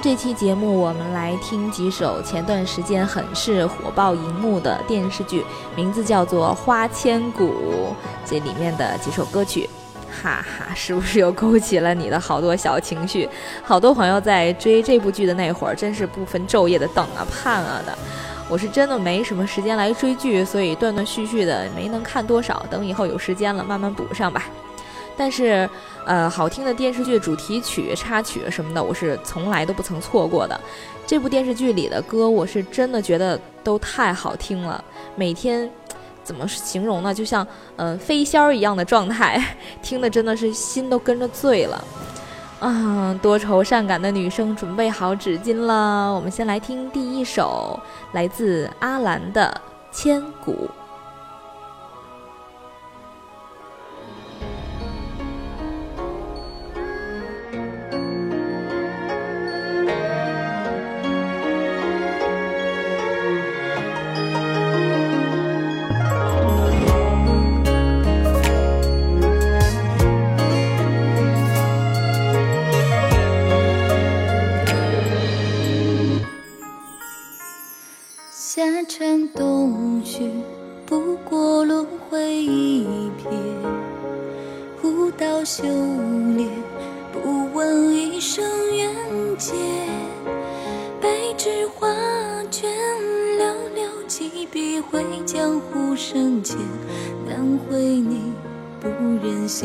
这期节目，我们来听几首前段时间很是火爆荧幕的电视剧，名字叫做《花千骨》，这里面的几首歌曲，哈哈，是不是又勾起了你的好多小情绪？好多朋友在追这部剧的那会儿，真是不分昼夜的等啊盼啊的。我是真的没什么时间来追剧，所以断断续续的没能看多少，等以后有时间了慢慢补上吧。但是，呃，好听的电视剧主题曲、插曲什么的，我是从来都不曾错过的。这部电视剧里的歌，我是真的觉得都太好听了。每天，怎么形容呢？就像嗯飞仙儿一样的状态，听的真的是心都跟着醉了。啊，多愁善感的女生准备好纸巾了。我们先来听第一首，来自阿兰的《千古》。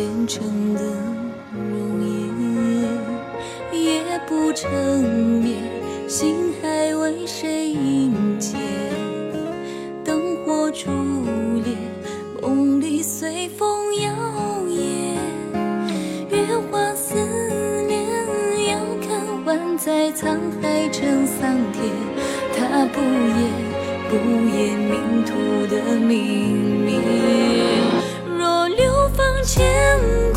虔诚的容颜，夜不成眠，心还为谁萦结？灯火烛烈，梦里随风摇曳，月华思念，遥看万载沧海成桑田，他不言不言，命途的明灭。牵。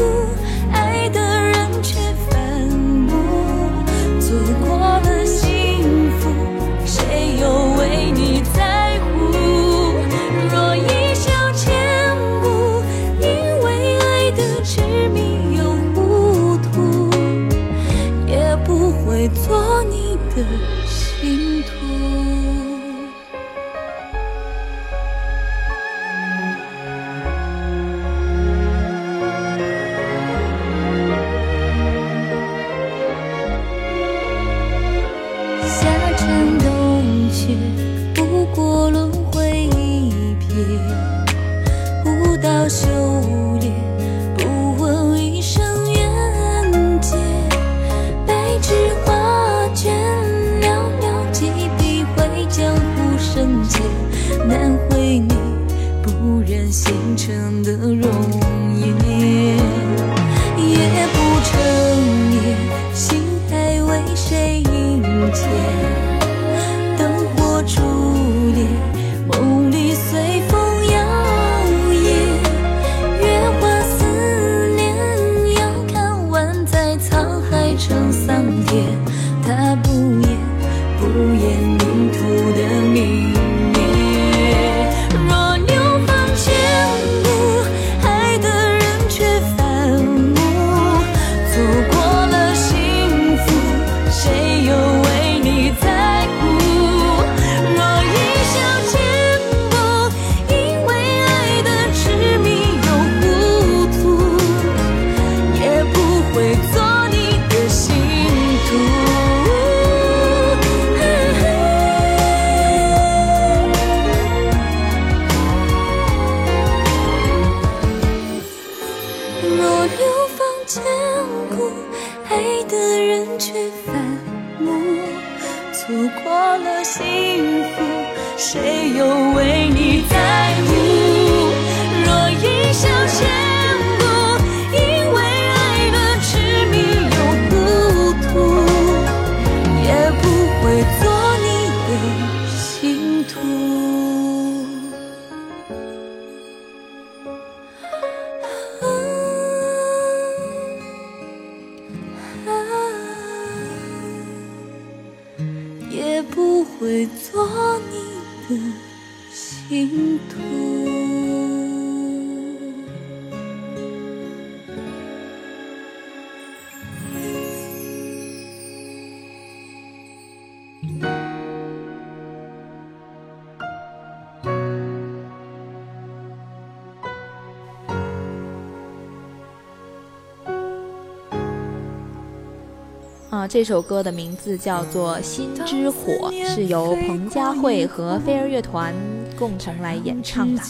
这首歌的名字叫做《心之火》，是由彭佳慧和飞儿乐团共同来演唱的。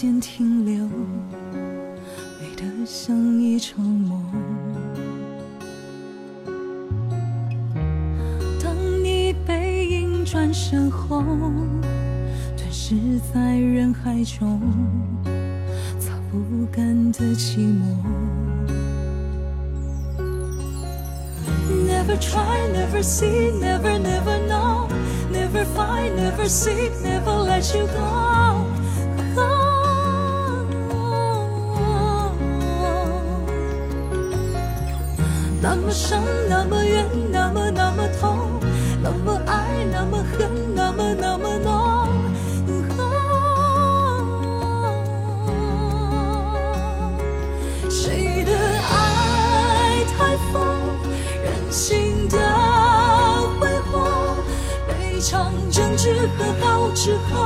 当你背影转身后，吞噬在人海中，擦不干的寂寞。Never try, never see, never, never know, never find, never seek, never let you go. 那么深，那么远，那么那么痛，那么爱，那么恨，那么那么浓。 心的挥霍，每场争执和好之后，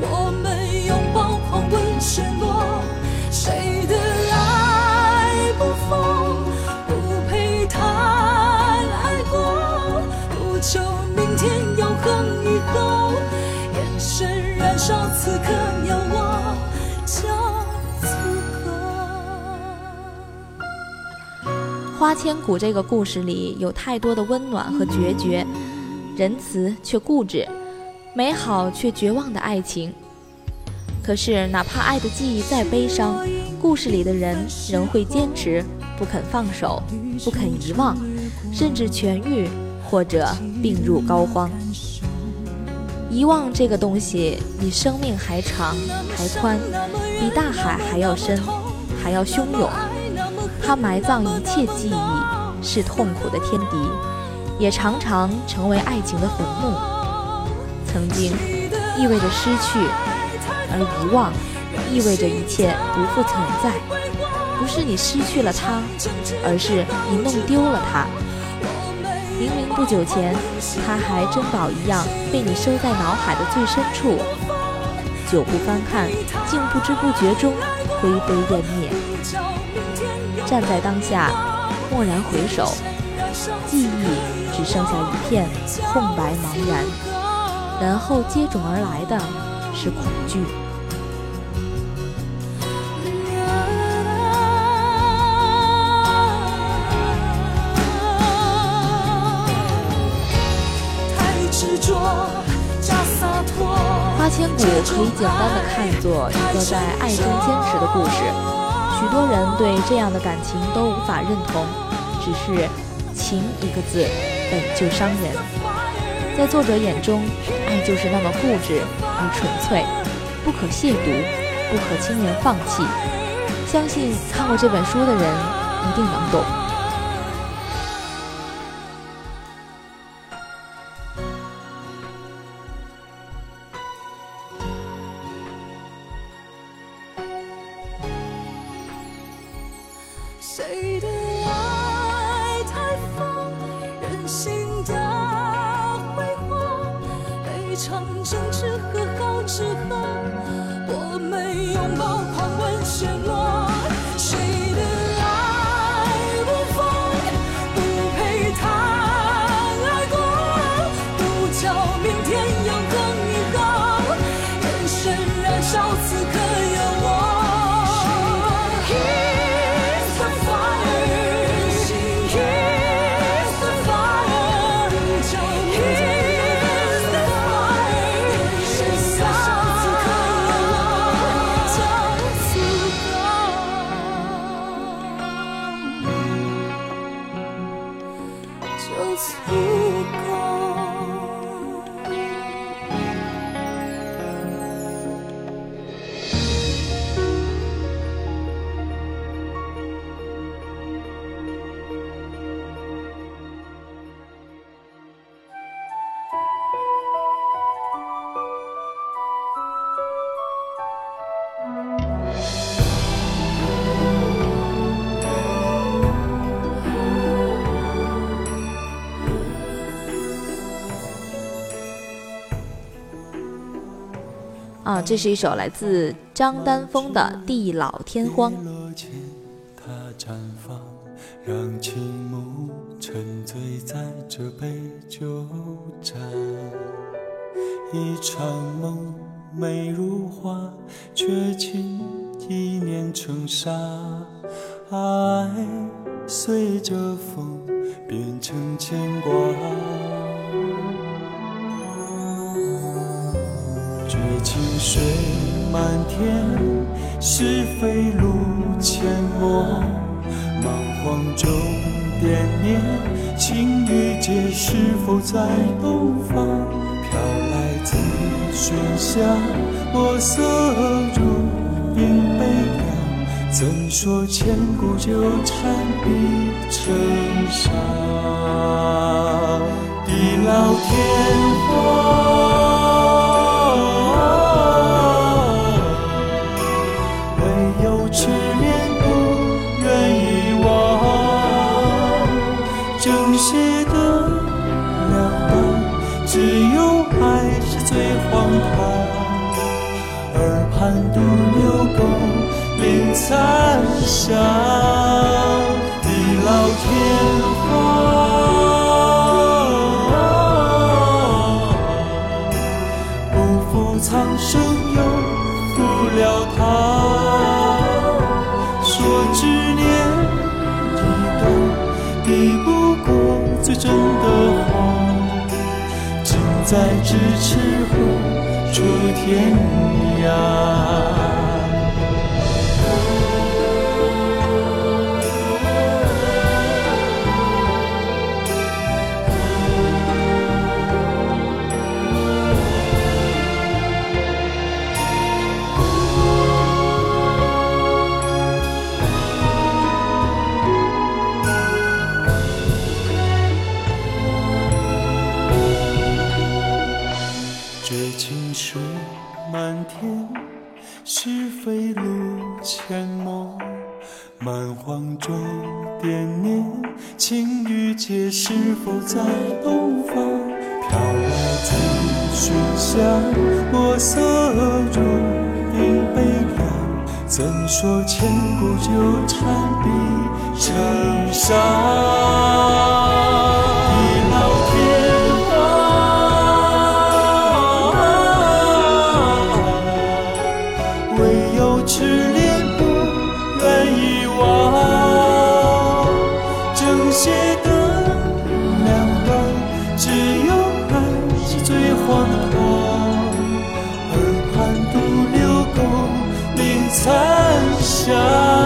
我们拥抱狂奔陷落。谁的爱不疯，不配谈爱过，不求明天永恒以后，眼神燃烧，此刻花千骨这个故事里有太多的温暖和决绝，仁慈却固执，美好却绝望的爱情。可是，哪怕爱的记忆再悲伤，故事里的人仍会坚持，不肯放手，不肯遗忘，甚至痊愈或者病入膏肓。遗忘这个东西，比生命还长还宽，比大海还要深，还要汹涌。它埋葬一切记忆，是痛苦的天敌，也常常成为爱情的坟墓。曾经意味着失去，而遗忘意味着一切不复存在。不是你失去了他，而是你弄丢了他。明明不久前，他还珍宝一样被你收在脑海的最深处，久不翻看，竟不知不觉中灰飞烟灭。站在当下，蓦然回首，记忆只剩下一片空白茫然，然后接踵而来的是恐惧。花千骨可以简单的看作一个在爱中坚持的故事。许多人对这样的感情都无法认同，只是“情”一个字本就伤人。在作者眼中，爱就是那么固执而纯粹，不可亵渎，不可轻言放弃。相信看过这本书的人一定能懂。时候我们拥抱这是一首来自张丹峰的《地老天荒》。它绽放让倾慕成沉醉在这杯酒盏，一场梦美如画，却轻易碾成沙。爱随着风变成牵挂，绝情水满天，是非路阡陌，莽荒中惦念，情与劫是否在东方？飘来自喧嚣，墨色如影悲凉。怎说千古纠缠必成伤？地老天残香，地老天荒，不负苍生又负了他。说执念一段，抵不过最真的话。近在咫尺何处天涯。沉默，满荒中惦念，情与劫是否在东方？飘来几许香，墨色中影悲凉。怎说千古纠缠比成伤？残。霞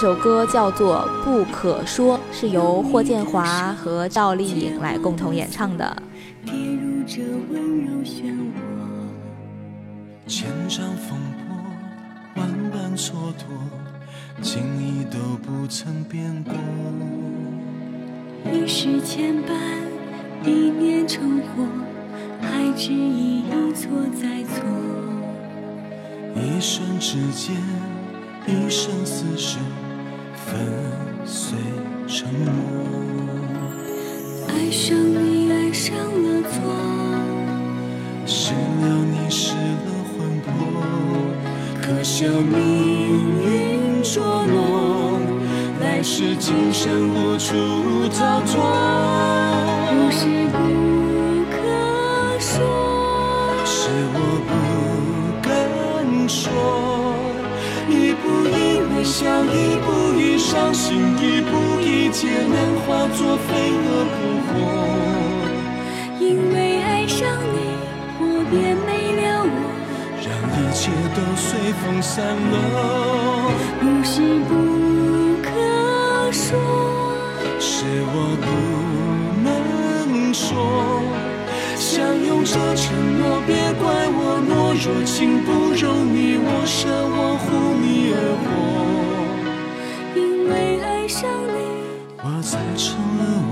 首歌叫做《不可说》，是由霍建华和赵丽颖来共同演唱的。跌入这温柔漩涡千丈风波，万般蹉跎，情意都不曾变过。一世牵绊，一念成祸，还执意一错再错。一瞬之间。一生厮守，粉碎承诺。爱上你，爱上了错，失了你，失了魂魄。可笑命运捉弄，来世今生无处逃脱。不是不可说，是我。笑一步一伤心一步一劫难化作飞蛾扑火。因为爱上你，我便没了我，让一切都随风散落。不是不可说，是我不能说。相拥着承诺，别怪我懦弱，情不容你我，舍我护你而活。因为爱上你，我才成了我，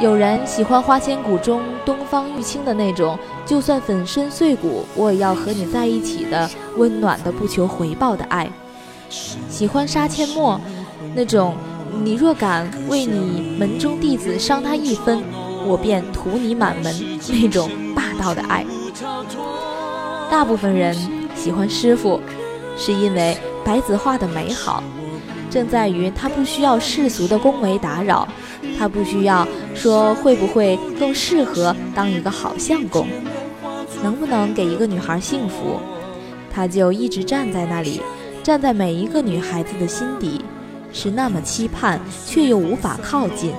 有人喜欢《花千骨》中东方玉清的那种，就算粉身碎骨，我也要和你在一起的温暖的不求回报的爱；喜欢杀阡陌那种，你若敢为你门中弟子伤他一分，我便屠你满门那种霸道的爱。大部分人喜欢师傅，是因为白子画的美好，正在于他不需要世俗的恭维打扰。他不需要说会不会更适合当一个好相公，能不能给一个女孩幸福，他就一直站在那里，站在每一个女孩子的心底，是那么期盼却又无法靠近，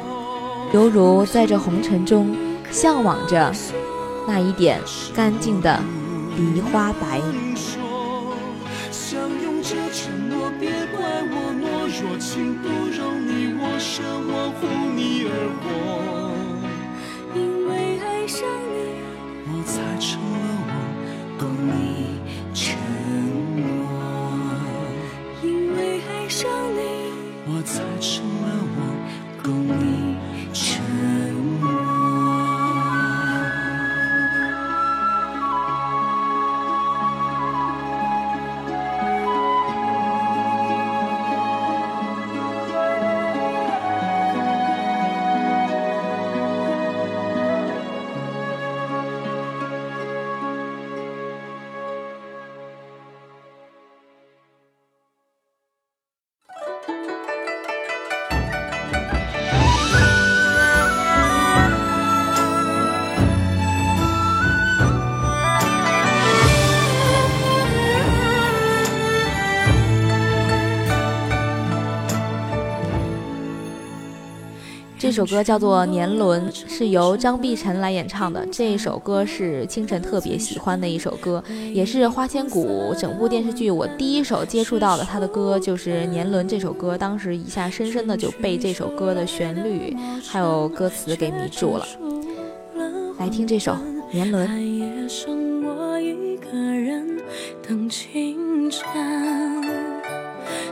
犹如在这红尘中向往着那一点干净的梨花白。情不容你我，舍我护你而活。这首歌叫做《年轮》，是由张碧晨来演唱的。这首歌是清晨特别喜欢的一首歌，也是《花千骨》整部电视剧我第一首接触到的他的歌就是《年轮》这首歌。当时一下深深的就被这首歌的旋律还有歌词给迷住了。来听这首《年轮》。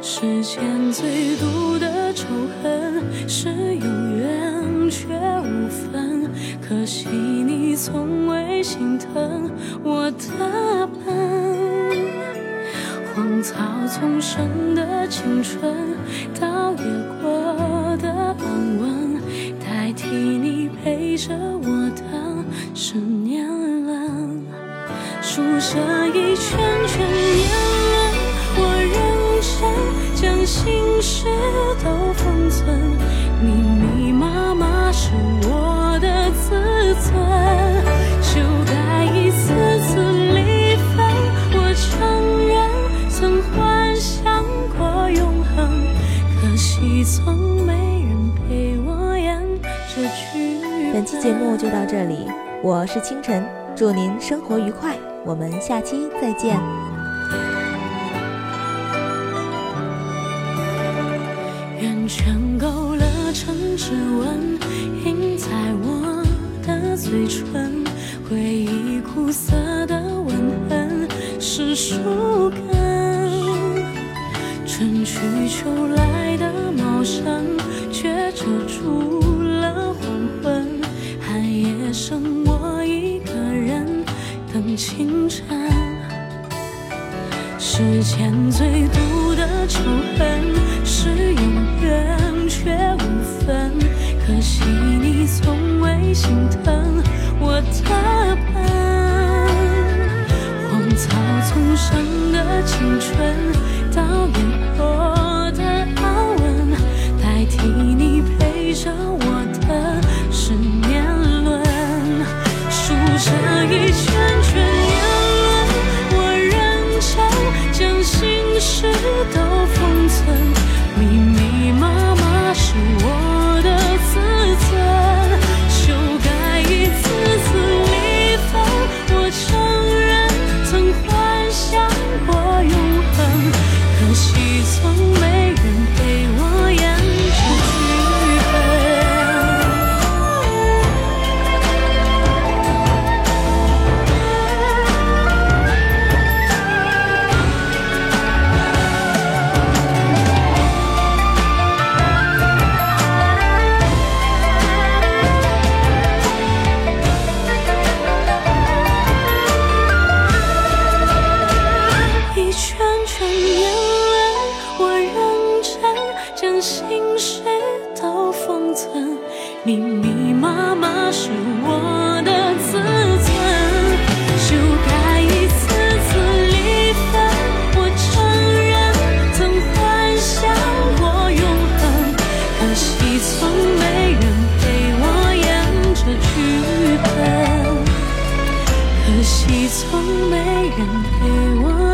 世间最毒的仇恨是有缘却无分，可惜你从未心疼我的笨。荒草丛生的青春，倒也过的安稳，代替你陪着我的是年轮，数着一圈节目就到这里，我是清晨，祝您生活愉快，我们下期再见。圈勾勒成指纹，印在我的嘴唇。回忆苦涩的吻痕是树根。春去秋来的茂盛，却遮住世间最毒的仇恨是永远。却无分，可惜你从未心疼我的笨。荒草丛生的青春，倒也过从没人陪我